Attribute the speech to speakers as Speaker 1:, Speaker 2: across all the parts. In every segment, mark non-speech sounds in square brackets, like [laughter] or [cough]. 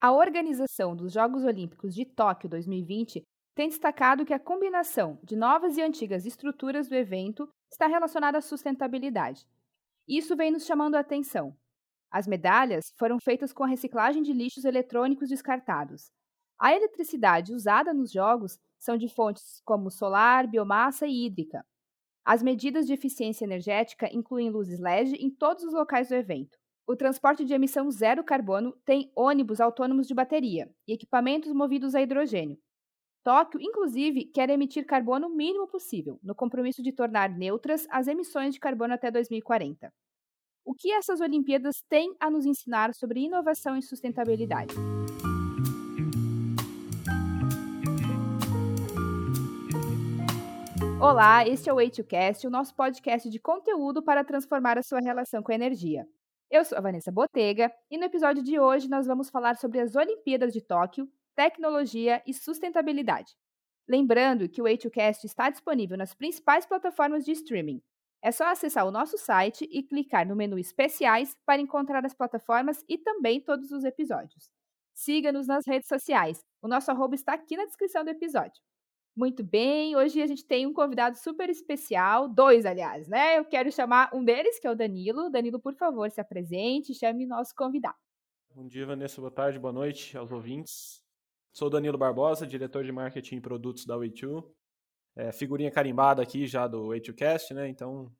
Speaker 1: A organização dos Jogos Olímpicos de Tóquio 2020 tem destacado que a combinação de novas e antigas estruturas do evento está relacionada à sustentabilidade. Isso vem nos chamando a atenção. As medalhas foram feitas com a reciclagem de lixos eletrônicos descartados. A eletricidade usada nos jogos são de fontes como solar, biomassa e hídrica. As medidas de eficiência energética incluem luzes LED em todos os locais do evento. O transporte de emissão zero carbono tem ônibus autônomos de bateria e equipamentos movidos a hidrogênio. Tóquio, inclusive, quer emitir carbono o mínimo possível, no compromisso de tornar neutras as emissões de carbono até 2040. O que essas Olimpíadas têm a nos ensinar sobre inovação e sustentabilidade? Olá, este é o Way2Cast, o nosso podcast de conteúdo para transformar a sua relação com a energia. Eu sou a Vanessa Botega e no episódio de hoje nós vamos falar sobre as Olimpíadas de Tóquio, tecnologia e sustentabilidade. Lembrando que o Way2Cast está disponível nas principais plataformas de streaming. É só acessar o nosso site e clicar no menu Especiais para encontrar as plataformas e também todos os episódios. Siga-nos nas redes sociais. O nosso arroba está aqui na descrição do episódio. Muito bem, hoje a gente tem um convidado super especial, dois, aliás, né? Eu quero chamar um deles, que é o Danilo. Danilo, por favor, se apresente, chame nosso convidado.
Speaker 2: Bom dia, Vanessa, boa tarde, boa noite aos ouvintes. Sou Danilo Barbosa, diretor de marketing e produtos da Way2. É, figurinha carimbada aqui já do Way2Cast, né? Então,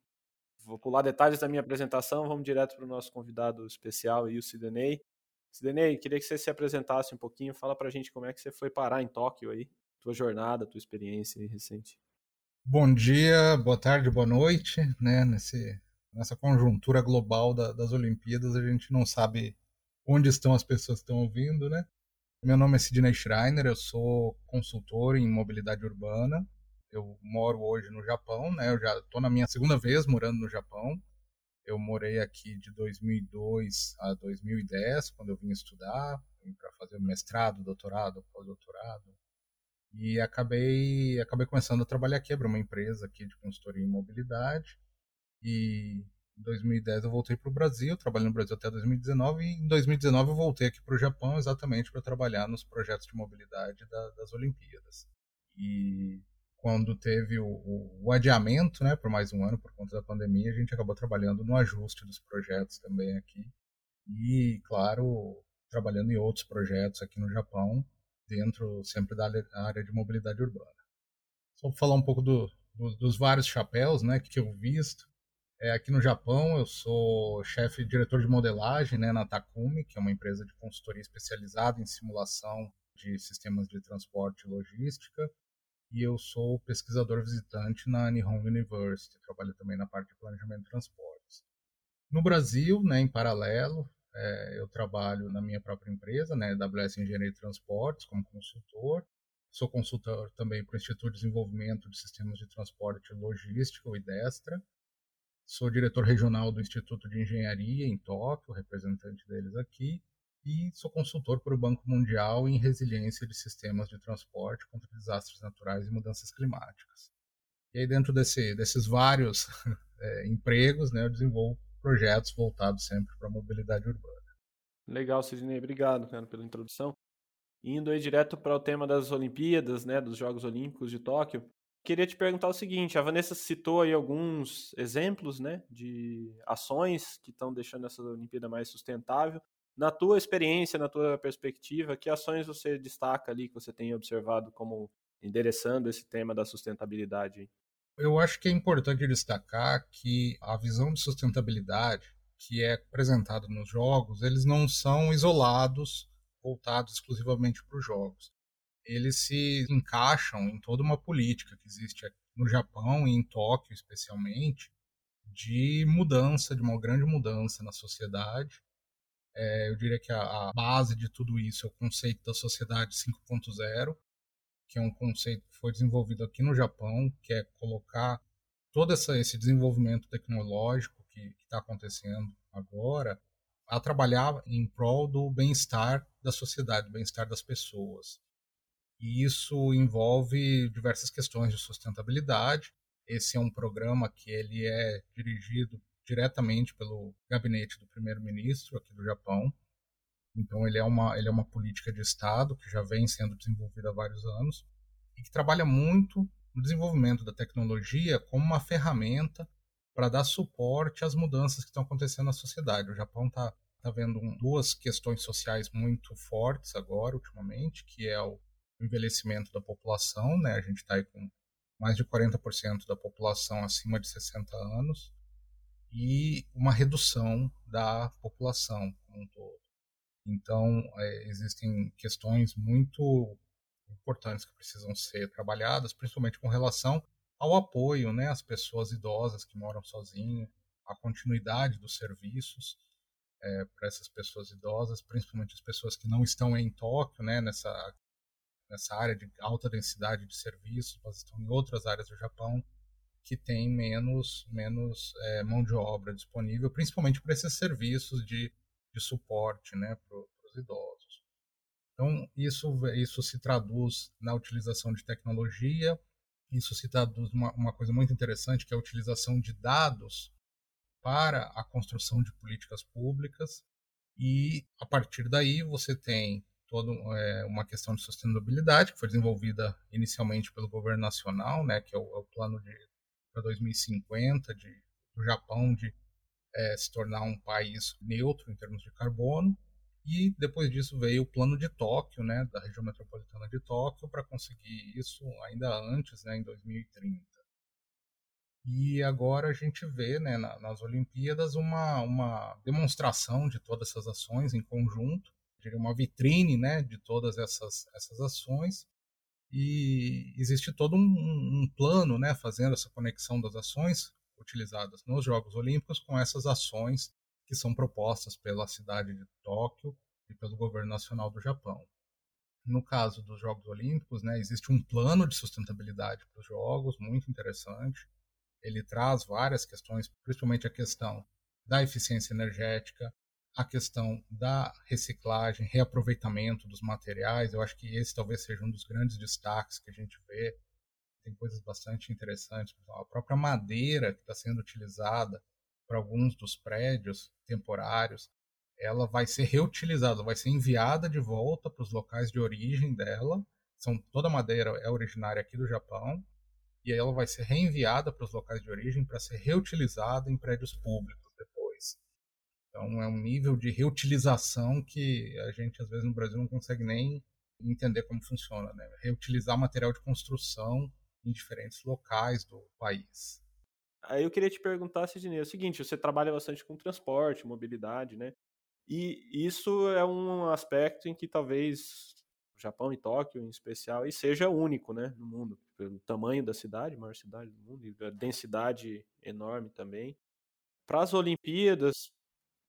Speaker 2: vou pular detalhes da minha apresentação, vamos direto para o nosso convidado especial o Sidenei. Sidenei, queria que você se apresentasse um pouquinho, fala pra gente como é que você foi parar em Tóquio aí tua jornada, tua experiência recente.
Speaker 3: Bom dia, boa tarde, boa noite, né? Nesse, nessa conjuntura global da, das Olimpíadas, a gente não sabe onde estão as pessoas que estão ouvindo, né? Meu nome é Sidney Schreiner, eu sou consultor em mobilidade urbana. Eu moro hoje no Japão, né? Eu já estou na minha segunda vez morando no Japão. Eu morei aqui de 2002 a 2010, quando eu vim estudar, para fazer mestrado, doutorado, pós-doutorado, e acabei acabei começando a trabalhar aqui, abri uma empresa aqui de consultoria em mobilidade. E em 2010 eu voltei para o Brasil, trabalhei no Brasil até 2019 e em 2019 eu voltei aqui para o Japão exatamente para trabalhar nos projetos de mobilidade da, das Olimpíadas. E quando teve o, o, o, adiamento, né, por mais um ano por conta da pandemia, a gente acabou trabalhando no ajuste dos projetos também aqui. E, claro, trabalhando em outros projetos aqui no Japão dentro sempre da área de mobilidade urbana. Só falar um pouco do, do, dos vários chapéus né, que eu visto. É, aqui no Japão, eu sou chefe diretor de modelagem né, na Takumi, que é uma empresa de consultoria especializada em simulação de sistemas de transporte e logística. E eu sou pesquisador visitante na Nihon University, trabalho também na parte de planejamento de transportes. No Brasil, né, em paralelo, é, eu trabalho na minha própria empresa, né, AWS Engenharia de Transportes, como consultor. Sou consultor também para o Instituto de Desenvolvimento de Sistemas de Transporte Logística, o IDESTRA. Sou diretor regional do Instituto de Engenharia em Tóquio, representante deles aqui. E sou consultor para o Banco Mundial em resiliência de sistemas de transporte contra desastres naturais e mudanças climáticas. E aí, dentro desse, desses vários é, [laughs] empregos, né, eu desenvolvo projetos voltados sempre para a mobilidade urbana.
Speaker 2: Legal, Sidney, obrigado cara, pela introdução. Indo aí direto para o tema das Olimpíadas, né, dos Jogos Olímpicos de Tóquio, queria te perguntar o seguinte: a Vanessa citou aí alguns exemplos, né, de ações que estão deixando essa Olimpíada mais sustentável. Na tua experiência, na tua perspectiva, que ações você destaca ali que você tem observado como endereçando esse tema da sustentabilidade?
Speaker 3: Eu acho que é importante destacar que a visão de sustentabilidade que é apresentada nos jogos, eles não são isolados, voltados exclusivamente para os jogos. Eles se encaixam em toda uma política que existe no Japão e em Tóquio, especialmente, de mudança, de uma grande mudança na sociedade. É, eu diria que a, a base de tudo isso é o conceito da sociedade 5.0, que é um conceito que foi desenvolvido aqui no Japão, que é colocar todo essa, esse desenvolvimento tecnológico que está acontecendo agora a trabalhar em prol do bem-estar da sociedade, do bem-estar das pessoas. E isso envolve diversas questões de sustentabilidade. Esse é um programa que ele é dirigido diretamente pelo gabinete do primeiro-ministro aqui do Japão. Então ele é uma ele é uma política de Estado que já vem sendo desenvolvida há vários anos e que trabalha muito no desenvolvimento da tecnologia como uma ferramenta para dar suporte às mudanças que estão acontecendo na sociedade. O Japão está tá vendo um, duas questões sociais muito fortes agora, ultimamente, que é o envelhecimento da população, né? A gente está aí com mais de 40% da população acima de 60 anos e uma redução da população como um todo. Então, é, existem questões muito importantes que precisam ser trabalhadas, principalmente com relação ao apoio né, às pessoas idosas que moram sozinhas, a continuidade dos serviços é, para essas pessoas idosas, principalmente as pessoas que não estão em Tóquio, né, nessa, nessa área de alta densidade de serviços, mas estão em outras áreas do Japão que tem menos, menos é, mão de obra disponível, principalmente para esses serviços de, de suporte né, para os idosos. Então, isso, isso se traduz na utilização de tecnologia, isso se traduz uma, uma coisa muito interessante, que é a utilização de dados para a construção de políticas públicas, e a partir daí você tem toda é, uma questão de sustentabilidade, que foi desenvolvida inicialmente pelo governo nacional, né, que é o, é o plano de para 2050 de, do Japão de é, se tornar um país neutro em termos de carbono. E depois disso veio o plano de Tóquio, né, da região metropolitana de Tóquio, para conseguir isso ainda antes, né, em 2030. E agora a gente vê né, nas Olimpíadas uma, uma demonstração de todas essas ações em conjunto, uma vitrine né, de todas essas, essas ações, e existe todo um, um, plano né, fazendo essa conexão das ações utilizadas nos Jogos Olímpicos com essas ações que são propostas pela cidade de Tóquio e pelo governo nacional do Japão. No caso dos Jogos Olímpicos, né, existe um plano de sustentabilidade para os Jogos muito interessante. Ele traz várias questões, principalmente a questão da eficiência energética, a questão da reciclagem, reaproveitamento dos materiais. Eu acho que esse talvez seja um dos grandes destaques que a gente vê. Tem coisas bastante interessantes. A própria madeira que está sendo utilizada para alguns dos prédios temporários, ela vai ser reutilizada, vai ser enviada de volta para os locais de origem dela. São, toda a madeira é originária aqui do Japão. E ela vai ser reenviada para os locais de origem para ser reutilizada em prédios públicos então é um nível de reutilização que a gente às vezes no Brasil não consegue nem entender como funciona, né? Reutilizar material de construção em diferentes locais do país.
Speaker 2: Aí eu queria te perguntar, Sidney, é o seguinte, você trabalha bastante com transporte, mobilidade, né? E isso é um aspecto em que talvez o Japão e Tóquio, em especial, e seja único, né, no mundo, pelo tamanho da cidade, maior cidade do mundo, e a densidade enorme também. Para as Olimpíadas,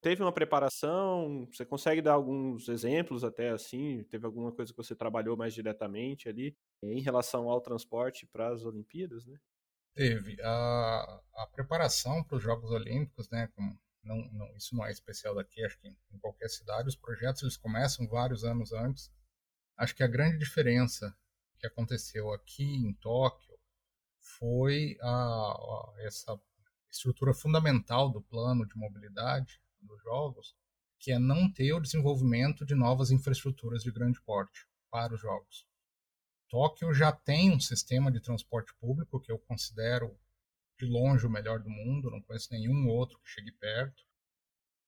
Speaker 2: teve uma preparação? Você consegue dar alguns exemplos até assim? Teve alguma coisa que você trabalhou mais diretamente ali em relação ao transporte para as Olimpíadas, né?
Speaker 3: Teve. A, a preparação para os Jogos Olímpicos, né? Não, não, isso não é especial daqui, acho que em, em qualquer cidade, os projetos eles começam vários anos antes. Acho que a grande diferença que aconteceu aqui em Tóquio foi a, a, essa estrutura fundamental do plano de mobilidade dos jogos, que é não ter o desenvolvimento de novas infraestruturas de grande porte para os jogos. Tóquio já tem um sistema de transporte público que eu considero de longe o melhor do mundo, não conheço nenhum outro que chegue perto.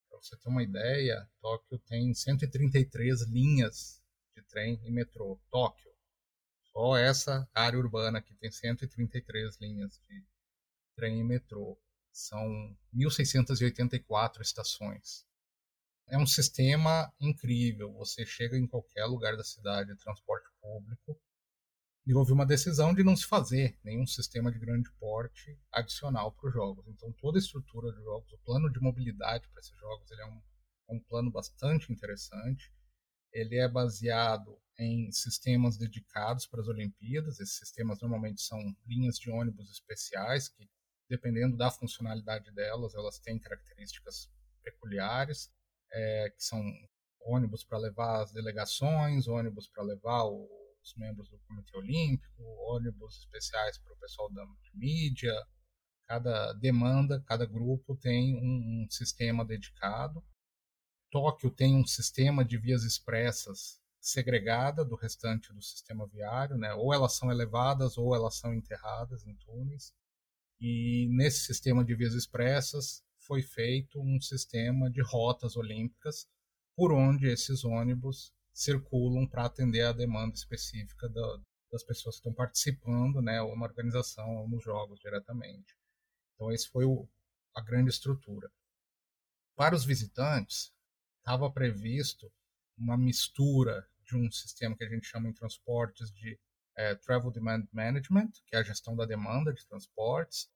Speaker 3: Para você ter uma ideia, Tóquio tem 133 linhas de trem e metrô. Tóquio. Só essa área urbana aqui tem 133 linhas de trem e metrô. São 1.684 estações. É um sistema incrível. Você chega em qualquer lugar da cidade, transporte público, e houve uma decisão de não se fazer nenhum sistema de grande porte adicional para os jogos. Então, toda a estrutura dos jogos, o plano de mobilidade para esses jogos, ele é um, um plano bastante interessante. Ele é baseado em sistemas dedicados para as Olimpíadas. Esses sistemas normalmente são linhas de ônibus especiais que dependendo da funcionalidade delas, elas têm características peculiares, é, que são ônibus para levar as delegações, ônibus para levar os membros do Comitê Olímpico, ônibus especiais para o pessoal da mídia. Cada demanda, cada grupo tem um, um sistema dedicado. Tóquio tem um sistema de vias expressas segregada do restante do sistema viário, né? Ou elas são elevadas ou elas são enterradas em túneis. E nesse sistema de vias expressas foi feito um sistema de rotas olímpicas por onde esses ônibus circulam para atender a demanda específica da, das pessoas que estão participando, né, ou na organização ou nos jogos diretamente. Então esse foi o, a grande estrutura. Para os visitantes, estava previsto uma mistura de um sistema que a gente chama em transportes de é, Travel Demand Management, que é a gestão da demanda de transportes,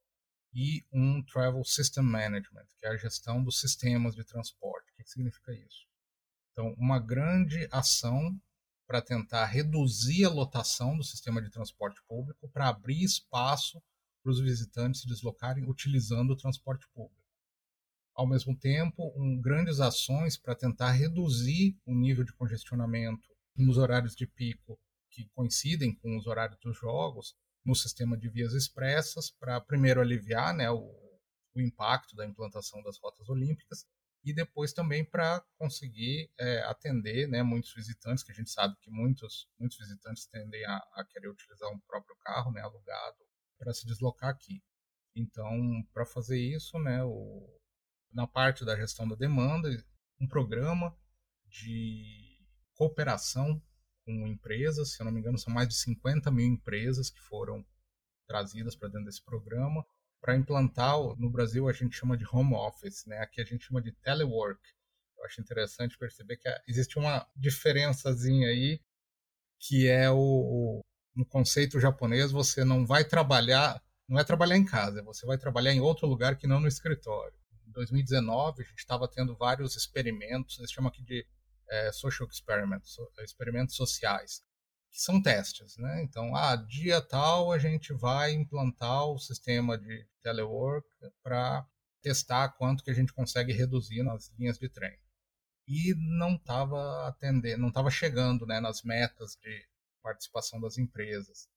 Speaker 3: e um Travel System Management, que é a gestão dos sistemas de transporte. O que significa isso? Então, uma grande ação para tentar reduzir a lotação do sistema de transporte público, para abrir espaço para os visitantes se deslocarem utilizando o transporte público. Ao mesmo tempo, um, grandes ações para tentar reduzir o nível de congestionamento nos horários de pico que coincidem com os horários dos jogos no sistema de vias expressas, para primeiro aliviar né, o, o impacto da implantação das rotas olímpicas e depois também para conseguir é, atender né, muitos visitantes, que a gente sabe que muitos, muitos visitantes tendem a, a querer utilizar um próprio carro né, alugado para se deslocar aqui. Então, para fazer isso, né, o, na parte da gestão da demanda, um programa de cooperação com empresas, se eu não me engano, são mais de 50 mil empresas que foram trazidas para dentro desse programa, para implantar, no Brasil a gente chama de home office, né? aqui a gente chama de telework. Eu acho interessante perceber que existe uma diferençazinha aí, que é o, o no conceito japonês, você não vai trabalhar, não é trabalhar em casa, você vai trabalhar em outro lugar que não no escritório. Em 2019, a gente estava tendo vários experimentos, eles chamam aqui de é, social experiments, experimentos sociais, que são testes, né? Então, ah, dia tal a gente vai implantar o sistema de telework para testar quanto que a gente consegue reduzir nas linhas de trem. E não estava atendendo, não estava chegando, né, nas metas de participação das empresas.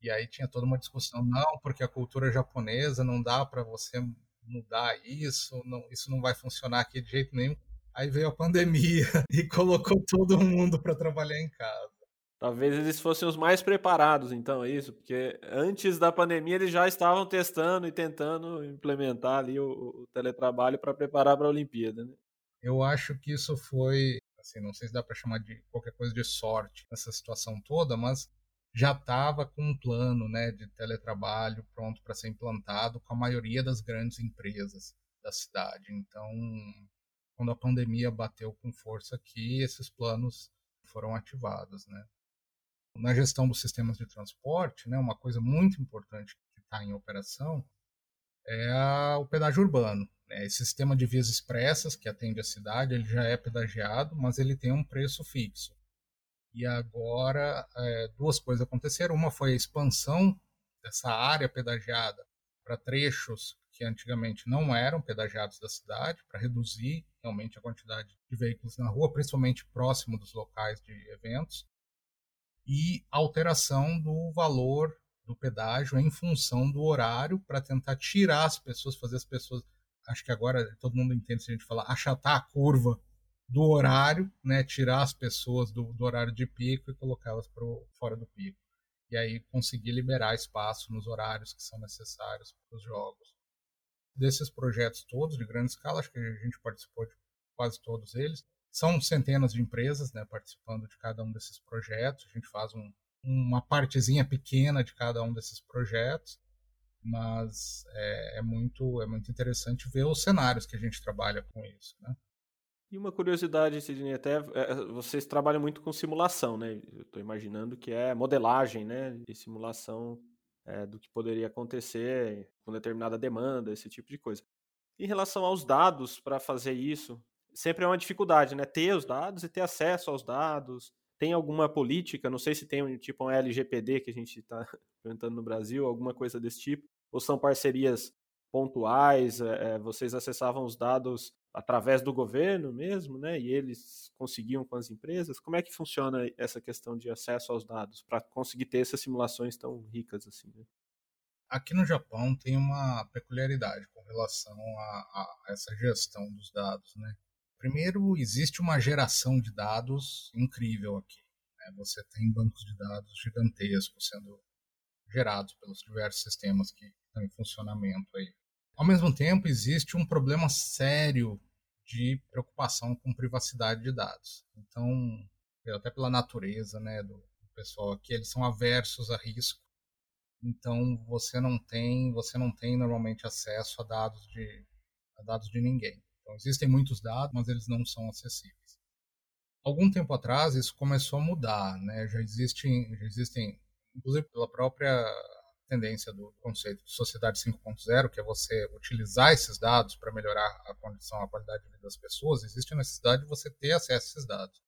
Speaker 3: E aí tinha toda uma discussão, não, porque a cultura japonesa não dá para você mudar isso, não, isso não vai funcionar aqui de jeito nenhum. Aí veio a pandemia [laughs] e colocou todo mundo para trabalhar em casa.
Speaker 2: Talvez eles fossem os mais preparados, então, é isso, porque antes da pandemia eles já estavam testando e tentando implementar ali o, o teletrabalho para preparar para a Olimpíada. Né?
Speaker 3: Eu acho que isso foi, assim, não sei se dá para chamar de qualquer coisa de sorte nessa situação toda, mas já estava com um plano, né, de teletrabalho pronto para ser implantado com a maioria das grandes empresas da cidade. Então, quando a pandemia bateu com força aqui, esses planos foram ativados, né? Na gestão dos sistemas de transporte, né, uma coisa muito importante que está em operação é a, o pedágio urbano. Né? Esse sistema de vias expressas que atende a cidade, ele já é pedagiado, mas ele tem um preço fixo. E agora é, duas coisas aconteceram. Uma foi a expansão dessa área pedagiada para trechos que antigamente não eram pedagiados da cidade, para reduzir realmente a quantidade de veículos na rua, principalmente próximo dos locais de eventos e alteração do valor do pedágio em função do horário para tentar tirar as pessoas, fazer as pessoas. Acho que agora todo mundo entende se a gente falar achatar a curva do horário, né, tirar as pessoas do, do horário de pico e colocá-las fora do pico. E aí conseguir liberar espaço nos horários que são necessários para os jogos. Desses projetos todos de grande escala, acho que a gente participou de quase todos eles. São centenas de empresas né, participando de cada um desses projetos. A gente faz um, uma partezinha pequena de cada um desses projetos, mas é, é, muito, é muito interessante ver os cenários que a gente trabalha com isso. Né?
Speaker 2: E uma curiosidade, Sidney, até é, vocês trabalham muito com simulação, né? Eu estou imaginando que é modelagem, né? E simulação é, do que poderia acontecer com determinada demanda, esse tipo de coisa. Em relação aos dados para fazer isso, sempre é uma dificuldade, né? Ter os dados e ter acesso aos dados. Tem alguma política, não sei se tem um tipo um LGPD que a gente [laughs] está implementando no Brasil, alguma coisa desse tipo, ou são parcerias pontuais, é, vocês acessavam os dados através do governo mesmo, né? E eles conseguiam com as empresas. Como é que funciona essa questão de acesso aos dados para conseguir ter essas simulações tão ricas assim? Né?
Speaker 3: Aqui no Japão tem uma peculiaridade com relação a, a essa gestão dos dados, né? Primeiro, existe uma geração de dados incrível aqui. Né? Você tem bancos de dados gigantescos sendo gerados pelos diversos sistemas que estão em funcionamento aí. Ao mesmo tempo, existe um problema sério de preocupação com privacidade de dados. Então, até pela natureza né, do pessoal aqui, eles são aversos a risco. Então, você não tem, você não tem normalmente acesso a dados de, a dados de ninguém. Então, existem muitos dados, mas eles não são acessíveis. Algum tempo atrás, isso começou a mudar. Né? Já, existem, já existem, inclusive pela própria tendência do conceito de sociedade 5.0, que é você utilizar esses dados para melhorar a condição, a qualidade de vida das pessoas, existe a necessidade de você ter acesso a esses dados.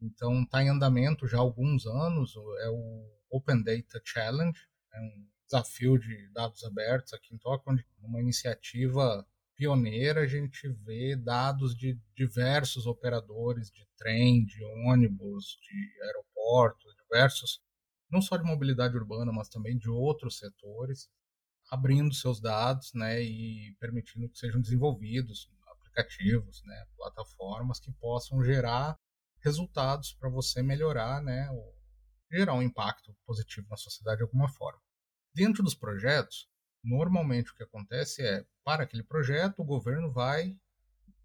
Speaker 3: Então, está em andamento já há alguns anos, é o Open Data Challenge, é um desafio de dados abertos aqui em Tóquio, uma iniciativa pioneira a gente vê dados de diversos operadores de trem, de ônibus, de aeroportos, diversos não só de mobilidade urbana, mas também de outros setores, abrindo seus dados né, e permitindo que sejam desenvolvidos aplicativos, né, plataformas que possam gerar resultados para você melhorar, né, gerar um impacto positivo na sociedade de alguma forma. Dentro dos projetos, normalmente o que acontece é, para aquele projeto, o governo vai,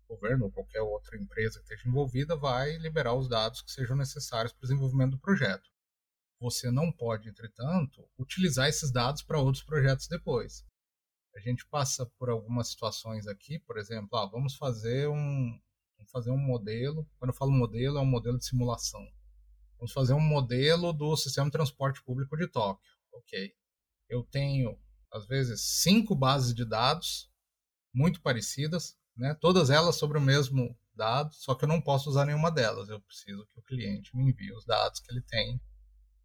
Speaker 3: o governo ou qualquer outra empresa que esteja envolvida, vai liberar os dados que sejam necessários para o desenvolvimento do projeto. Você não pode, entretanto, utilizar esses dados para outros projetos depois. A gente passa por algumas situações aqui, por exemplo, ah, vamos fazer um vamos fazer um modelo. Quando eu falo modelo, é um modelo de simulação. Vamos fazer um modelo do sistema de transporte público de Tóquio. Ok. Eu tenho, às vezes, cinco bases de dados muito parecidas, né? todas elas sobre o mesmo dado, só que eu não posso usar nenhuma delas. Eu preciso que o cliente me envie os dados que ele tem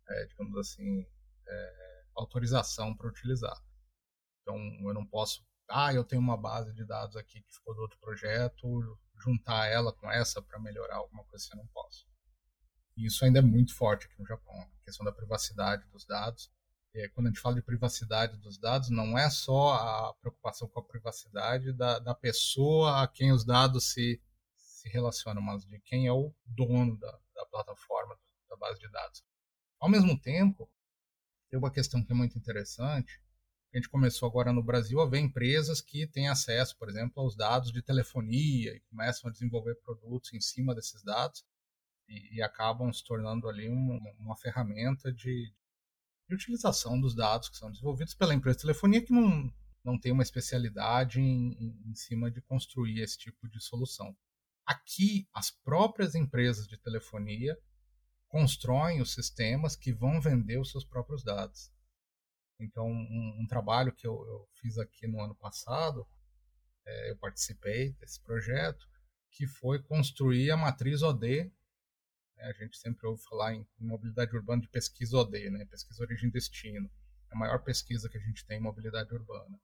Speaker 3: é, digamos assim, é, autorização para utilizar. Então, eu não posso, ah, eu tenho uma base de dados aqui que ficou do outro projeto, juntar ela com essa para melhorar alguma coisa, eu não posso. E isso ainda é muito forte aqui no Japão, a questão da privacidade dos dados. E quando a gente fala de privacidade dos dados, não é só a preocupação com a privacidade da, da pessoa a quem os dados se, se relacionam, mas de quem é o dono da, da plataforma, da base de dados. Ao mesmo tempo, tem uma questão que é muito interessante. A gente começou agora no Brasil a ver empresas que têm acesso, por exemplo, aos dados de telefonia e começam a desenvolver produtos em cima desses dados e, e acabam se tornando ali uma ferramenta de, utilização dos dados que são desenvolvidos pela empresa de telefonia que não, não tem uma especialidade em, em, em cima de construir esse tipo de solução. Aqui, as próprias empresas de telefonia constroem os sistemas que vão vender os seus próprios dados. Então, um, um trabalho que eu, eu, fiz aqui no ano passado, é, eu participei desse projeto, que foi construir a matriz OD. A gente sempre ouve falar em, mobilidade urbana de pesquisa OD, né, pesquisa origem-destino. É a maior pesquisa que a gente tem em mobilidade urbana.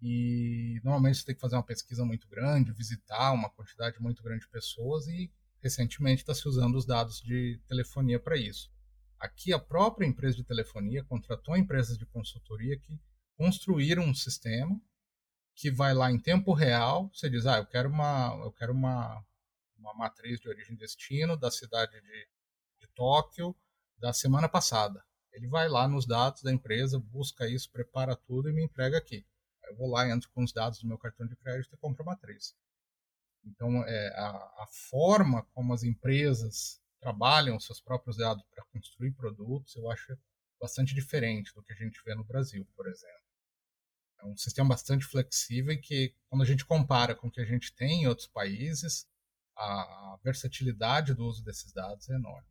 Speaker 3: E normalmente você tem que fazer uma pesquisa muito grande, visitar uma quantidade muito grande de pessoas e recentemente está se usando os dados de telefonia para isso. Aqui a própria empresa de telefonia contratou empresas de consultoria que construíram um sistema que vai lá em tempo real, você diz, ah, eu quero uma, eu quero uma, uma matriz de origem e destino da cidade de, de Tóquio da semana passada. Ele vai lá nos dados da empresa, busca isso, prepara tudo e me entrega aqui. Eu vou lá, entro com os dados do meu cartão de crédito e compro a matriz. Então, é, a, a forma como as empresas trabalham seus próprios dados para construir produtos, eu acho bastante diferente do que a gente vê no Brasil, por exemplo. É um sistema bastante flexível e que, quando a gente compara com o que a gente tem em outros países, a versatilidade do uso desses dados é enorme.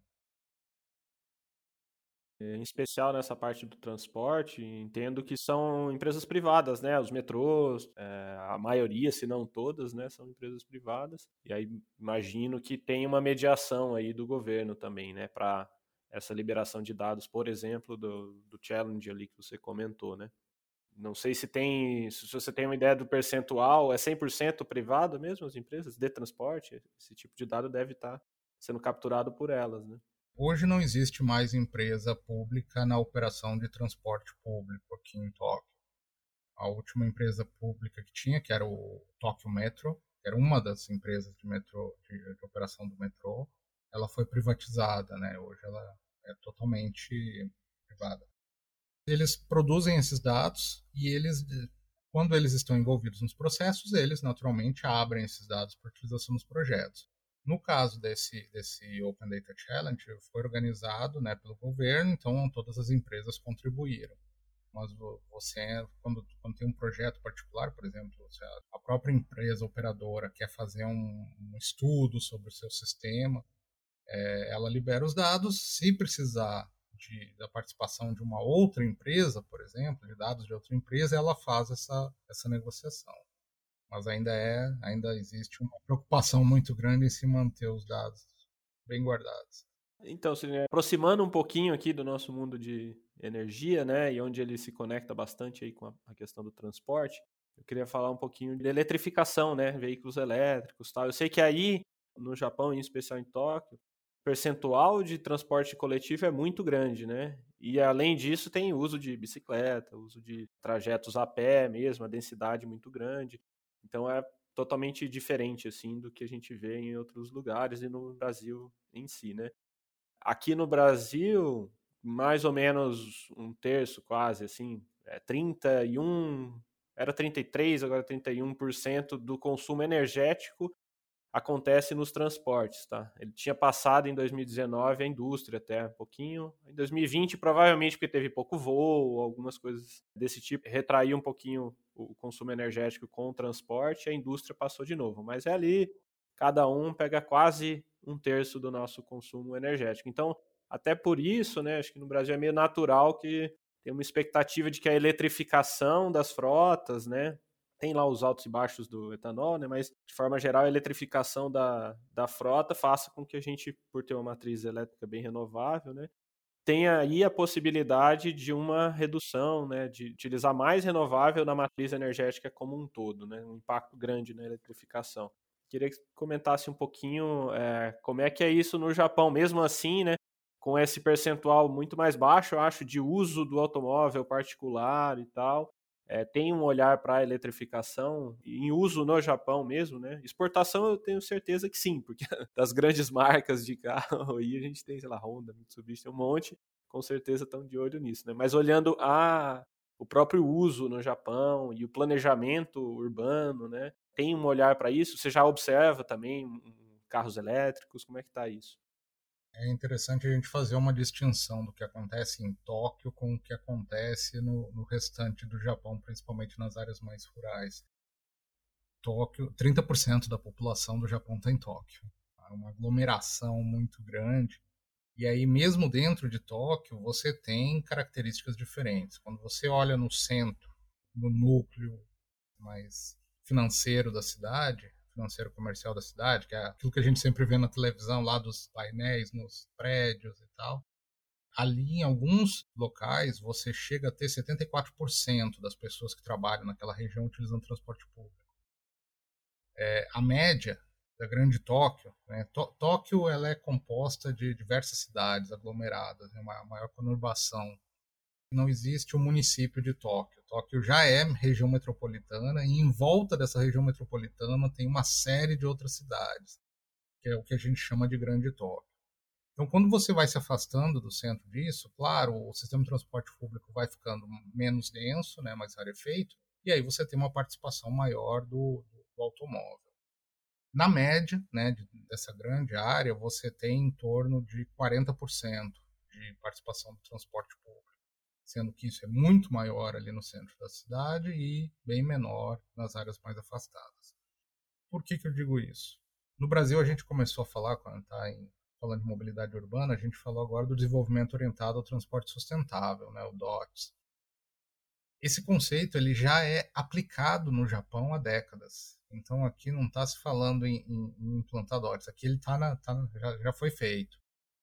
Speaker 2: É, em especial nessa parte do transporte, entendo que são empresas privadas, né? Os metrôs, é, a maioria, se não todas, né, são empresas privadas. E aí imagino que tem uma mediação aí do governo também, né, para essa liberação de dados, por exemplo, do, do challenge ali que você comentou, né? Não sei se tem, se você tem uma ideia do percentual, é 100% privado mesmo as empresas de transporte? Esse tipo de dado deve estar sendo capturado por elas, né?
Speaker 3: Hoje não existe mais empresa pública na operação de transporte público aqui em Tóquio. A última empresa pública que tinha, que era o Tóquio Metro, que era uma das empresas de metrô, de, de operação do metrô, ela foi privatizada, né? Hoje ela é totalmente privada. Eles produzem esses dados e eles, quando eles estão envolvidos nos processos, eles naturalmente abrem esses dados para utilização nos projetos. No caso desse, desse Open Data Challenge, foi organizado né, pelo governo, então todas as empresas contribuíram. Mas você, quando, quando tem um projeto particular, por exemplo, a própria empresa operadora quer fazer um, um estudo sobre o seu sistema, é, ela libera os dados. Se precisar de, da participação de uma outra empresa, por exemplo, de dados de outra empresa, ela faz essa, essa negociação. Mas ainda é, ainda existe uma preocupação muito grande em se manter os dados bem guardados.
Speaker 2: Então, aproximando um pouquinho aqui do nosso mundo de energia, né, e onde ele se conecta bastante aí com a, a questão do transporte, eu queria falar um pouquinho de eletrificação, né, veículos elétricos, tal. Eu sei que aí no Japão, em especial em Tóquio, percentual de transporte coletivo é muito grande, né? E além disso, tem uso de bicicleta, uso de trajetos a pé mesmo, a densidade muito grande. Então é totalmente diferente assim do que a gente vê em outros lugares e no Brasil em si, né? Aqui no Brasil, mais ou menos um terço, quase assim, é 31, era 33, agora 31% do consumo energético acontece nos transportes, tá? Ele tinha passado em 2019 a indústria até um pouquinho. Em 2020, provavelmente porque teve pouco voo, algumas coisas desse tipo, retraiu um pouquinho o consumo energético com o transporte, a indústria passou de novo. Mas é ali, cada um pega quase um terço do nosso consumo energético. Então, até por isso, né, acho que no Brasil é meio natural que tem uma expectativa de que a eletrificação das frotas, né, tem lá os altos e baixos do etanol, né? Mas de forma geral a eletrificação da, da frota faça com que a gente, por ter uma matriz elétrica bem renovável, né? Tenha aí a possibilidade de uma redução, né? De utilizar mais renovável na matriz energética como um todo, né? Um impacto grande na eletrificação. Queria que comentasse um pouquinho é, como é que é isso no Japão, mesmo assim, né? Com esse percentual muito mais baixo, eu acho, de uso do automóvel particular e tal é, tem um olhar para a eletrificação em uso no Japão mesmo, né? Exportação eu tenho certeza que sim, porque [laughs] das grandes marcas de carro aí a gente tem, sei lá, Honda, Mitsubishi, tem um monte, com certeza estão de olho nisso, né? Mas olhando a o próprio uso no Japão e o planejamento urbano, né? Tem um olhar para isso? Você já observa também carros elétricos? Como é que está isso?
Speaker 3: É interessante a gente fazer uma distinção do que acontece em Tóquio com o que acontece no, no restante do Japão, principalmente nas áreas mais rurais. Tóquio, 30% da população do Japão está em Tóquio. É uma aglomeração muito grande. E aí, mesmo dentro de Tóquio, você tem características diferentes. Quando você olha no centro, no núcleo mais financeiro da cidade, financeiro comercial da cidade, que é aquilo que a gente sempre vê na televisão lá dos painéis nos prédios e tal. Ali, em alguns locais, você chega a ter 74% das pessoas que trabalham naquela região utilizando transporte público. É, a média da grande Tóquio, né? Tóquio ela é composta de diversas cidades aglomeradas, é uma maior conurbação não existe o município de Tóquio. Tóquio já é região metropolitana e em volta dessa região metropolitana tem uma série de outras cidades, que é o que a gente chama de Grande Tóquio. Então, quando você vai se afastando do centro disso, claro, o sistema de transporte público vai ficando menos denso, né, mais rarefeito, e aí você tem uma participação maior do, do automóvel. Na média né, dessa grande área, você tem em torno de 40% de participação do transporte público sendo que isso é muito maior ali no centro da cidade e bem menor nas áreas mais afastadas. Por que, que eu digo isso? No Brasil, a gente começou a falar, quando está falando de mobilidade urbana, a gente falou agora do desenvolvimento orientado ao transporte sustentável, né, o DOTS. Esse conceito ele já é aplicado no Japão há décadas. Então aqui não está se falando em, em, em implantar DOTS, aqui ele tá, na, tá já, já foi feito.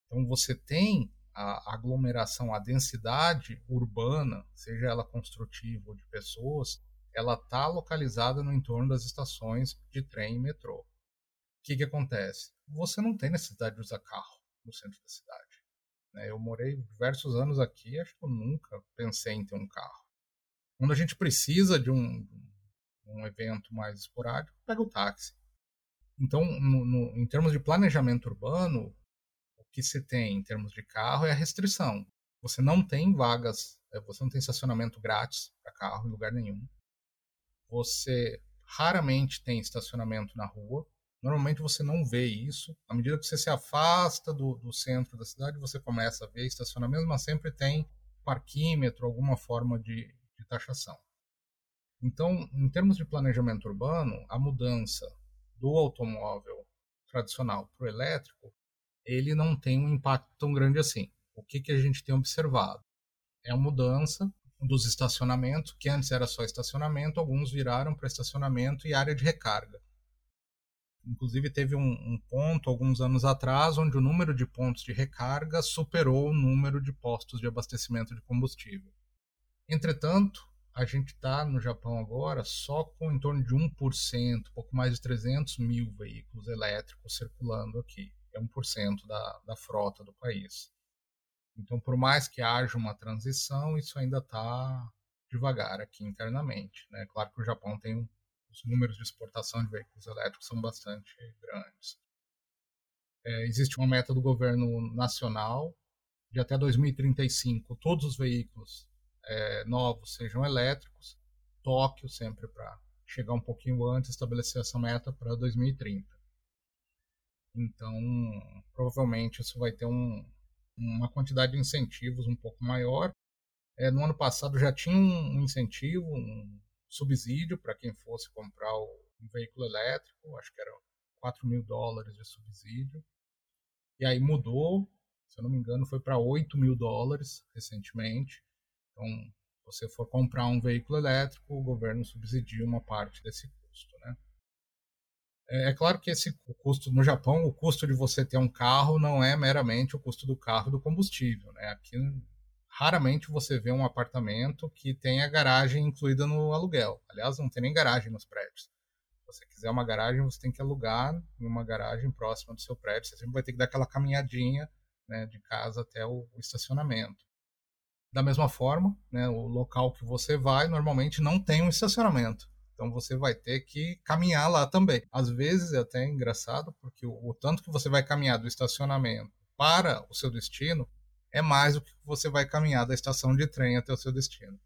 Speaker 3: Então você tem a aglomeração, a densidade urbana, seja ela construtiva ou de pessoas, ela está localizada no entorno das estações de trem e metrô. O que, que acontece? Você não tem necessidade de usar carro no centro da cidade. Né? Eu morei diversos anos aqui, acho que eu nunca pensei em ter um carro. Quando a gente precisa de um, um evento mais esporádico, pega o táxi. Então, no, no, em termos de planejamento urbano, que se tem em termos de carro é a restrição. Você não tem vagas, é, você não tem estacionamento grátis para carro em lugar nenhum. Você raramente tem estacionamento na rua. Normalmente você não vê isso. À medida que você se afasta do, do centro da cidade, você começa a ver estacionamento, mas sempre tem parquímetro, alguma forma de, de taxação. Então, em termos de planejamento urbano, a mudança do automóvel tradicional para o elétrico, ele não tem um impacto tão grande assim. O que, que a gente tem observado? É a mudança dos estacionamentos, que antes era só estacionamento, alguns viraram para estacionamento e área de recarga. Inclusive, teve um, um, ponto, alguns anos atrás, onde o número de pontos de recarga superou o número de postos de abastecimento de combustível. Entretanto, a gente está no Japão agora só com em torno de 1%, pouco mais de 300 mil veículos elétricos circulando aqui. É 1% da, da frota do país. Então, por mais que haja uma transição, isso ainda está devagar aqui internamente. Né? Claro que o Japão tem os números de exportação de veículos elétricos são bastante grandes. É, existe uma meta do governo nacional de até 2035 todos os veículos é, novos sejam elétricos. Tóquio sempre para chegar um pouquinho antes, estabelecer essa meta para 2030. Então, provavelmente isso vai ter um, uma quantidade de incentivos um pouco maior. É, no ano passado já tinha um incentivo, um subsídio para quem fosse comprar o, um veículo elétrico, acho que era 4 mil dólares de subsídio. E aí mudou, se eu não me engano, foi para 8 mil dólares recentemente. Então, se você for comprar um veículo elétrico, o governo subsidia uma parte desse custo, né? É, é claro que esse custo no Japão, o custo de você ter um carro não é meramente o custo do carro do combustível, né? Aqui raramente você vê um apartamento que tenha garagem incluída no aluguel. Aliás, não tem nem garagem nos prédios. Se você quiser uma garagem, você tem que alugar em uma garagem próxima do seu prédio. Você sempre vai ter que dar aquela caminhadinha né, de casa até o estacionamento. Da mesma forma, né, o local que você vai normalmente não tem um estacionamento. Então você vai ter que caminhar lá também. Às vezes é até engraçado, porque o, o, tanto que você vai caminhar do estacionamento para o seu destino é mais do que você vai caminhar da estação de trem até o seu destino.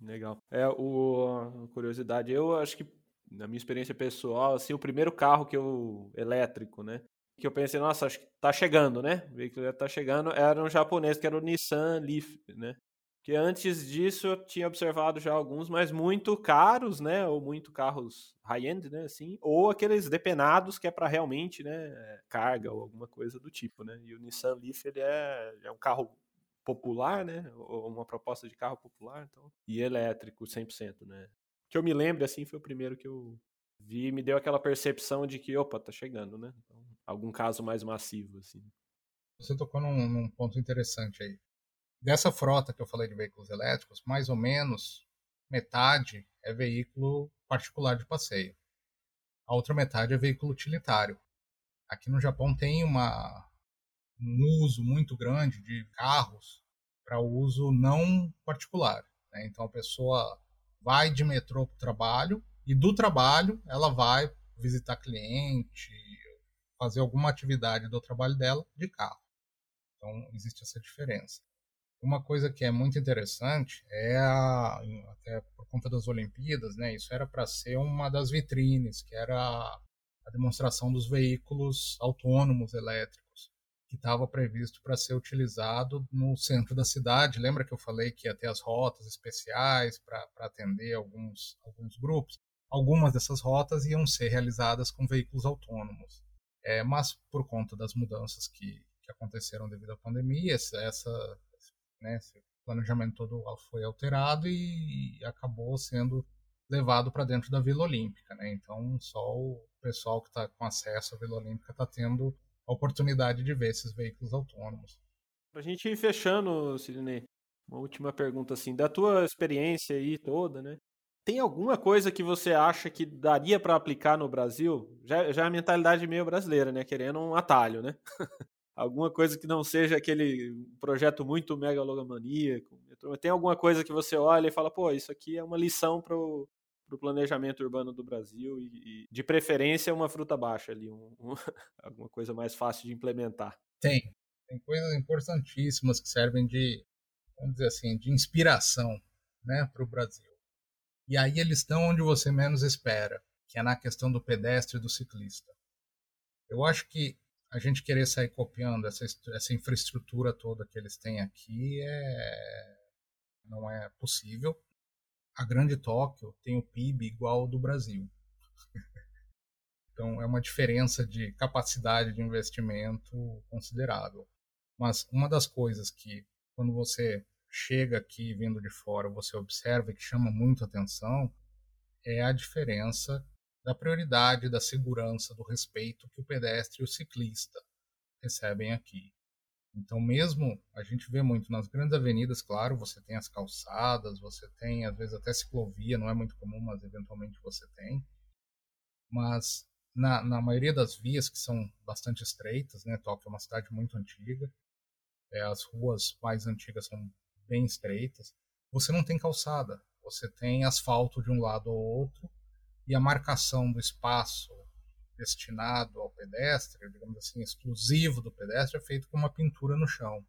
Speaker 2: Legal. É, o curiosidade, eu acho que na minha experiência pessoal, assim, o primeiro carro que eu elétrico, né, que eu pensei, nossa, acho que tá chegando, né? O veículo tá chegando, era um japonês, que era o Nissan Leaf, né? Que antes disso eu tinha observado já alguns, mas muito caros, né? Ou muito carros high-end, né? Assim, ou aqueles depenados que é para realmente, né? Carga ou alguma coisa do tipo, né? E o Nissan Leaf ele é, é um carro popular, né? Ou uma proposta de carro popular, então. E elétrico, 100%, né? Que eu me lembro, assim, foi o primeiro que eu vi e me deu aquela percepção de que, opa, tá chegando, né? Então, algum caso mais massivo, assim.
Speaker 3: Você tocou num, num, ponto interessante aí. Dessa frota que eu falei de veículos elétricos, mais ou menos metade é veículo particular de passeio. A outra metade é veículo utilitário. Aqui no Japão tem uma, um uso muito grande de carros para uso não particular. Né? Então a pessoa vai de metrô para o trabalho e do trabalho ela vai visitar cliente, fazer alguma atividade do trabalho dela de carro. Então, existe essa diferença. Uma coisa que é muito interessante é a, até por conta das Olimpíadas, né? Isso era para ser uma das vitrines, que era a demonstração dos veículos autônomos elétricos, que estava previsto para ser utilizado no centro da cidade. Lembra que eu falei que ia ter as rotas especiais para atender alguns, alguns grupos? Algumas dessas rotas iam ser realizadas com veículos autônomos. É, mas por conta das mudanças que, que aconteceram devido à pandemia, essa, essa né, planejamento todo foi alterado e acabou sendo levado para dentro da Vila Olímpica. Né? Então, só o pessoal que está com acesso à Vila Olímpica está tendo a oportunidade de ver esses veículos autônomos.
Speaker 2: Para a gente ir fechando, Sidney, uma última pergunta assim, da tua experiência aí toda, né? Tem alguma coisa que você acha que daria para aplicar no Brasil? Já, já é a mentalidade meio brasileira, né? Querendo um atalho, né? [laughs] alguma coisa que não seja aquele projeto muito megalomaníaco. Tem alguma coisa que você olha e fala, pô, isso aqui é uma lição para o para o planejamento urbano do Brasil e, e, de preferência, uma fruta baixa ali, um, um, [laughs] alguma coisa mais fácil de implementar.
Speaker 3: Tem. Tem coisas importantíssimas que servem de, vamos dizer assim, de inspiração né, para o Brasil. E aí eles estão onde você menos espera, que é na questão do pedestre e do ciclista. Eu acho que a gente querer sair copiando essa, essa infraestrutura toda que eles têm aqui é, não é possível. A grande Tóquio tem o PIB igual ao do Brasil. [laughs] então é uma diferença de capacidade de investimento considerável. Mas uma das coisas que, quando você chega aqui vindo de fora, você observa e que chama muito atenção, é a diferença da prioridade, da segurança, do respeito que o pedestre e o ciclista recebem aqui. Então, mesmo a gente vê muito nas grandes avenidas, claro, você tem as calçadas, você tem às vezes até ciclovia, não é muito comum, mas eventualmente você tem. Mas na, na maioria das vias, que são bastante estreitas, né, Tóquio é uma cidade muito antiga, é, as ruas mais antigas são bem estreitas, você não tem calçada, você tem asfalto de um lado ao outro, e a marcação do espaço destinado ao pedestre, digamos assim, exclusivo do pedestre, é feito com uma pintura no chão.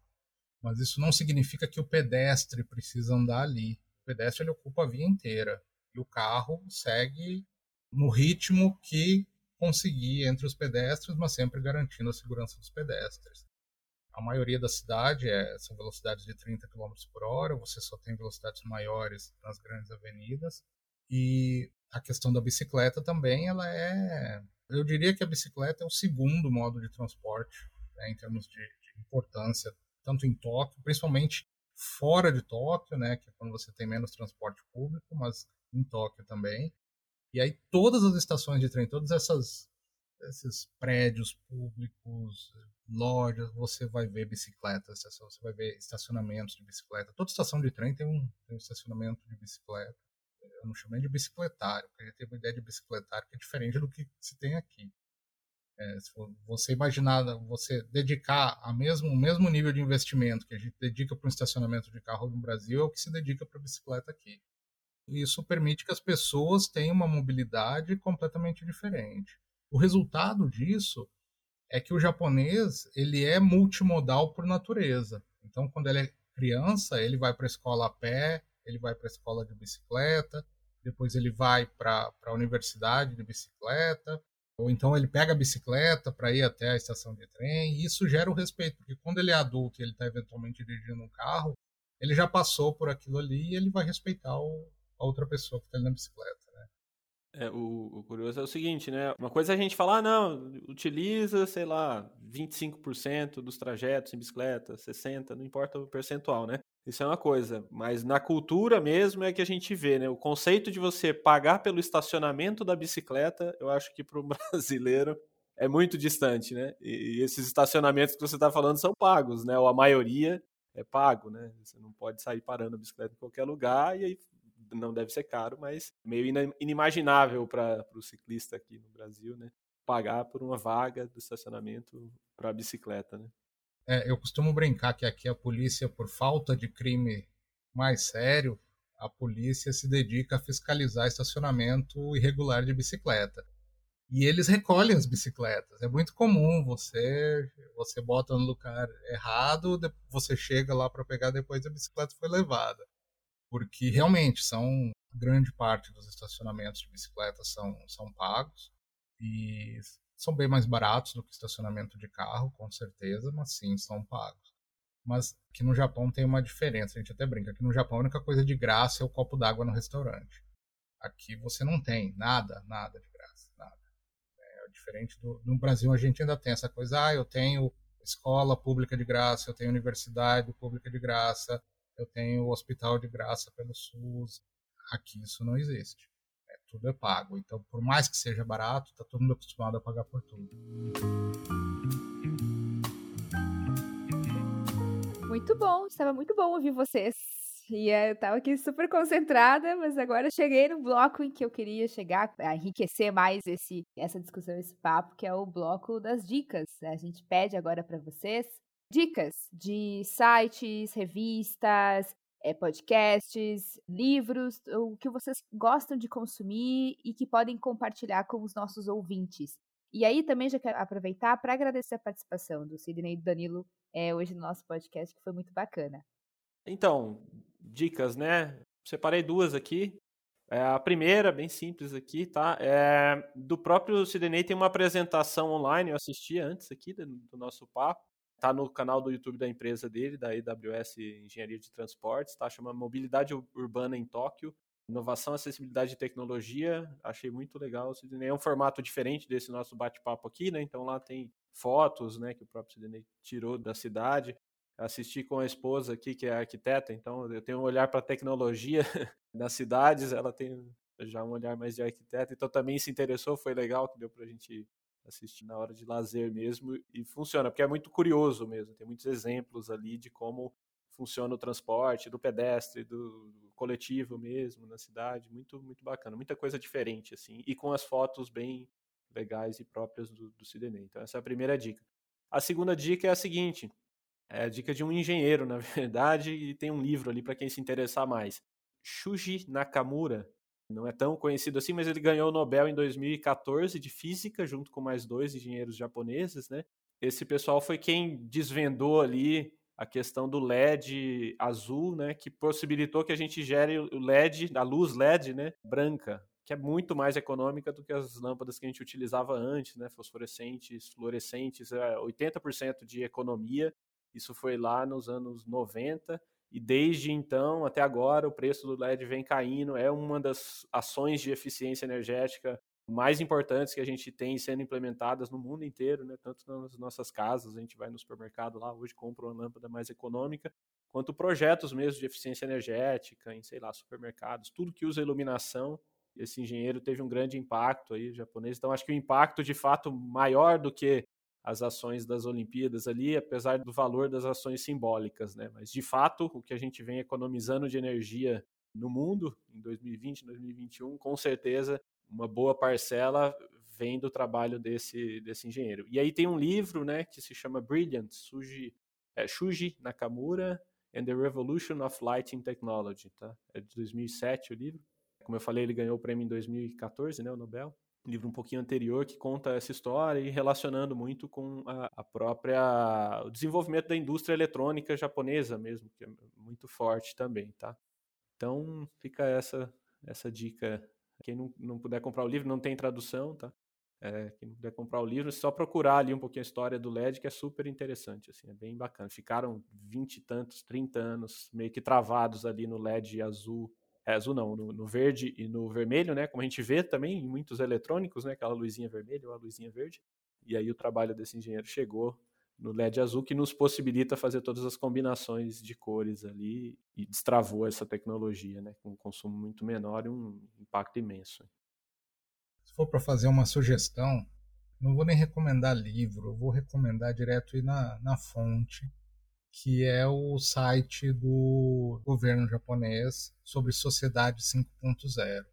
Speaker 3: Mas isso não significa que o pedestre precisa andar ali. O pedestre ele ocupa a via inteira e o carro segue no ritmo que conseguir entre os pedestres, mas sempre garantindo a segurança dos pedestres. A maioria da cidade é, são velocidades de 30 km por hora, você só tem velocidades maiores nas grandes avenidas. E a questão da bicicleta também, ela é. Eu diria que a bicicleta é o segundo modo de transporte, né, em termos de, de, importância, tanto em Tóquio, principalmente fora de Tóquio, né, que é quando você tem menos transporte público, mas em Tóquio também. E aí todas as estações de trem, todas essas esses prédios públicos, lojas, você vai ver bicicletas, você vai ver estacionamentos de bicicleta. Toda estação de trem tem um, tem um estacionamento de bicicleta eu não chamo nem de bicicletário, porque a gente tem uma ideia de bicicletário que é diferente do que se tem aqui. É, se você imaginar, você dedicar a mesmo, o mesmo nível de investimento que a gente dedica para um estacionamento de carro no Brasil é o que se dedica para bicicleta aqui. Isso permite que as pessoas tenham uma mobilidade completamente diferente. O resultado disso é que o japonês ele é multimodal por natureza. Então, quando ele é criança, ele vai para a escola a pé, ele vai para a escola de bicicleta, depois ele vai para a universidade de bicicleta, ou então ele pega a bicicleta para ir até a estação de trem, e isso gera o respeito, porque quando ele é adulto e ele está eventualmente dirigindo um carro, ele já passou por aquilo ali e ele vai respeitar o, a outra pessoa que está ali na bicicleta. Né?
Speaker 2: É, o, o, curioso é o seguinte, né? Uma coisa é a gente falar, ah, não, utiliza, sei lá, 25% dos trajetos em bicicleta, 60%, não importa o percentual, né? Isso é uma coisa, mas na cultura mesmo é que a gente vê, né? O conceito de você pagar pelo estacionamento da bicicleta, eu acho que para o [laughs] brasileiro é muito distante, né? E, esses estacionamentos que você está falando são pagos, né? Ou a maioria é pago, né? Você não pode sair parando a bicicleta em qualquer lugar e aí não deve ser caro, mas meio inimaginável para o ciclista aqui no Brasil, né? Pagar por uma vaga do estacionamento para a bicicleta, né?
Speaker 3: É, eu costumo brincar que aqui a polícia, por falta de crime mais sério, a polícia se dedica a fiscalizar estacionamento irregular de bicicleta. E eles recolhem as bicicletas. É muito comum você você bota no lugar errado, você chega lá para pegar depois a bicicleta foi levada. Porque realmente são grande parte dos estacionamentos de bicicleta são são pagos e são bem mais baratos do que estacionamento de carro, com certeza, mas sim, são pagos. Mas aqui no Japão tem uma diferença, a gente até brinca, aqui no Japão a única coisa de graça é o copo d'água no restaurante. Aqui você não tem nada, nada de graça, nada. É diferente do no Brasil a gente ainda tem essa coisa, ah, eu tenho escola pública de graça, eu tenho universidade pública de graça, eu tenho hospital de graça pelo SUS. Aqui isso não existe tudo é pago. Então, por mais que seja barato, está todo mundo acostumado a pagar por tudo.
Speaker 1: Muito bom, estava muito bom ouvir vocês. E eu estava aqui super concentrada, mas agora cheguei no bloco em que eu queria chegar enriquecer mais esse, essa discussão, esse papo, que é o bloco das dicas. A gente pede agora para vocês dicas de sites, revistas, é, podcasts, livros, o que vocês gostam de consumir e que podem compartilhar com os nossos ouvintes. E aí também já quero aproveitar para agradecer a participação do Sidney e do Danilo é, hoje no nosso podcast, que foi muito bacana.
Speaker 2: Então, dicas, né? Separei duas aqui. É, a primeira, bem simples aqui, tá? É, do próprio Sidney tem uma apresentação online, eu assisti antes aqui do, do nosso papo. Tá no canal do YouTube da empresa dele, da AWS Engenharia de Transportes, tá? Chama Mobilidade Urbana em Tóquio. Inovação, acessibilidade e tecnologia. Achei muito legal. É um formato diferente desse nosso bate-papo aqui, né? Então lá tem fotos, né, que o próprio Sidney tirou da cidade. Assisti com a esposa aqui, que é arquiteta, então eu tenho um olhar para a tecnologia [laughs] nas cidades, ela tem já um olhar mais de arquiteta, então também se interessou, foi legal que deu para a gente assistir na hora de lazer mesmo e funciona, porque é muito curioso mesmo, tem muitos exemplos ali de como funciona o transporte, do pedestre, do coletivo mesmo na cidade, muito muito bacana, muita coisa diferente assim, e com as fotos bem legais e próprias do, do Então essa é a primeira dica. A segunda dica é a seguinte, é a dica de um engenheiro, [laughs] na verdade, e tem um livro ali para quem se interessar mais. Shuji Nakamura, não é tão conhecido assim, mas ele ganhou o Nobel em 2014 de física, junto com mais dois engenheiros japoneses, né? Esse pessoal foi quem desvendou ali a questão do LED azul, né, que possibilitou que a gente gere o LED, a luz LED, né, branca, que é muito mais econômica do que as lâmpadas que a gente utilizava antes, né, fosforescentes, fluorescentes, é 80% de economia. Isso foi lá nos anos 90 e desde então até agora o preço do LED vem caindo. É uma das ações de eficiência energética mais importantes que a gente tem sendo implementadas no mundo inteiro, né? Tanto nas nossas casas, a gente vai no supermercado lá hoje compra uma lâmpada mais econômica, quanto projetos mesmo de eficiência energética em, sei lá, supermercados, tudo que usa iluminação. Esse engenheiro teve um grande impacto aí, japonês. Então acho que o impacto de fato maior do que as ações das Olimpíadas ali, apesar do valor das ações simbólicas, né? Mas de fato, o que a gente vem economizando de energia no mundo em 2020, 2021, com certeza uma boa parcela vem do trabalho desse, desse engenheiro. E aí tem um livro, né, que se chama Brilliant, Suji, é, Shuji Nakamura and the Revolution of Lighting Technology, tá? É de 2007 o livro. Como eu falei, ele ganhou o prêmio em 2014, né, o Nobel livro um pouquinho anterior que conta essa história e relacionando muito com a, a, própria o desenvolvimento da indústria eletrônica japonesa mesmo, que é muito forte também, tá? Então fica essa essa dica. Quem não, não puder comprar o livro, não tem tradução, tá? É, quem não puder comprar o livro, é só procurar ali um pouquinho a história do LED, que é super interessante, assim, é bem bacana. Ficaram vinte e tantos, trinta anos meio que travados ali no LED azul é, azul não, no, no, verde e no vermelho, né? Como a gente vê também em muitos eletrônicos, né? Aquela luzinha vermelha ou a luzinha verde. E aí o trabalho desse engenheiro chegou no LED azul que nos possibilita fazer todas as combinações de cores ali e destravou essa tecnologia, né? Com um consumo muito menor e um impacto imenso.
Speaker 3: Se for para fazer uma sugestão, não vou nem recomendar livro, vou recomendar direto ir na, na fonte que é o site do governo japonês sobre sociedade 5.0.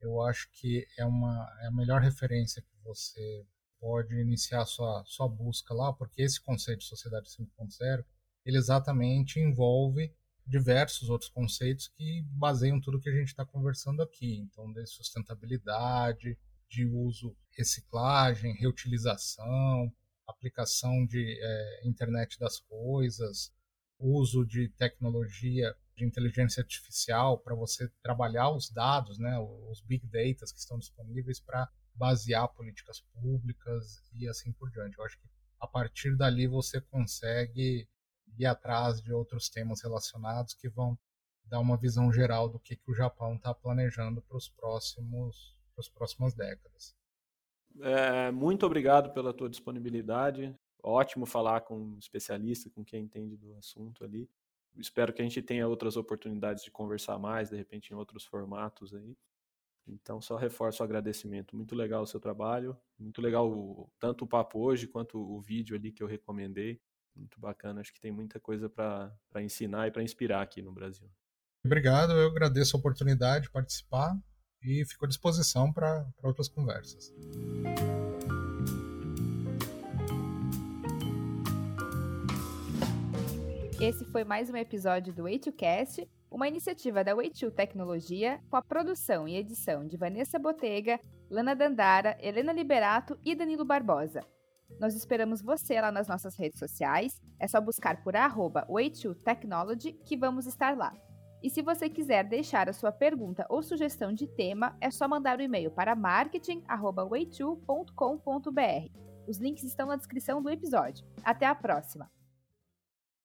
Speaker 3: Eu acho que é, uma, é a melhor referência que você pode iniciar sua, sua busca lá, porque esse conceito de sociedade 5.0 ele exatamente envolve diversos outros conceitos que baseiam tudo que a gente está conversando aqui. Então, de sustentabilidade, de uso, reciclagem, reutilização, aplicação de é, internet das coisas, uso de tecnologia de inteligência artificial para você trabalhar os dados, né, os big data que estão disponíveis para basear políticas públicas e assim por diante. Eu acho que a partir dali você consegue ir atrás de outros temas relacionados que vão dar uma visão geral do que, que o Japão está planejando para os próximos para as próximas décadas.
Speaker 2: É, muito obrigado pela tua disponibilidade. Ótimo falar com um especialista, com quem entende do assunto ali. Espero que a gente tenha outras oportunidades de conversar mais, de repente em outros formatos aí. Então, só reforço o agradecimento. Muito legal o seu trabalho, muito legal o, tanto o papo hoje quanto o vídeo ali que eu recomendei. Muito bacana, acho que tem muita coisa para ensinar e para inspirar aqui no Brasil.
Speaker 3: Obrigado, eu agradeço a oportunidade de participar e fico à disposição para outras conversas.
Speaker 1: Esse foi mais um episódio do 8Cast. uma iniciativa da Way2 Tecnologia com a produção e edição de Vanessa Botega, Lana Dandara, Helena Liberato e Danilo Barbosa. Nós esperamos você lá nas nossas redes sociais. É só buscar por arroba Way2Technology que vamos estar lá. E se você quiser deixar a sua pergunta ou sugestão de tema, é só mandar o um e-mail para marketing.way2.com.br. Os links estão na descrição do episódio. Até a próxima!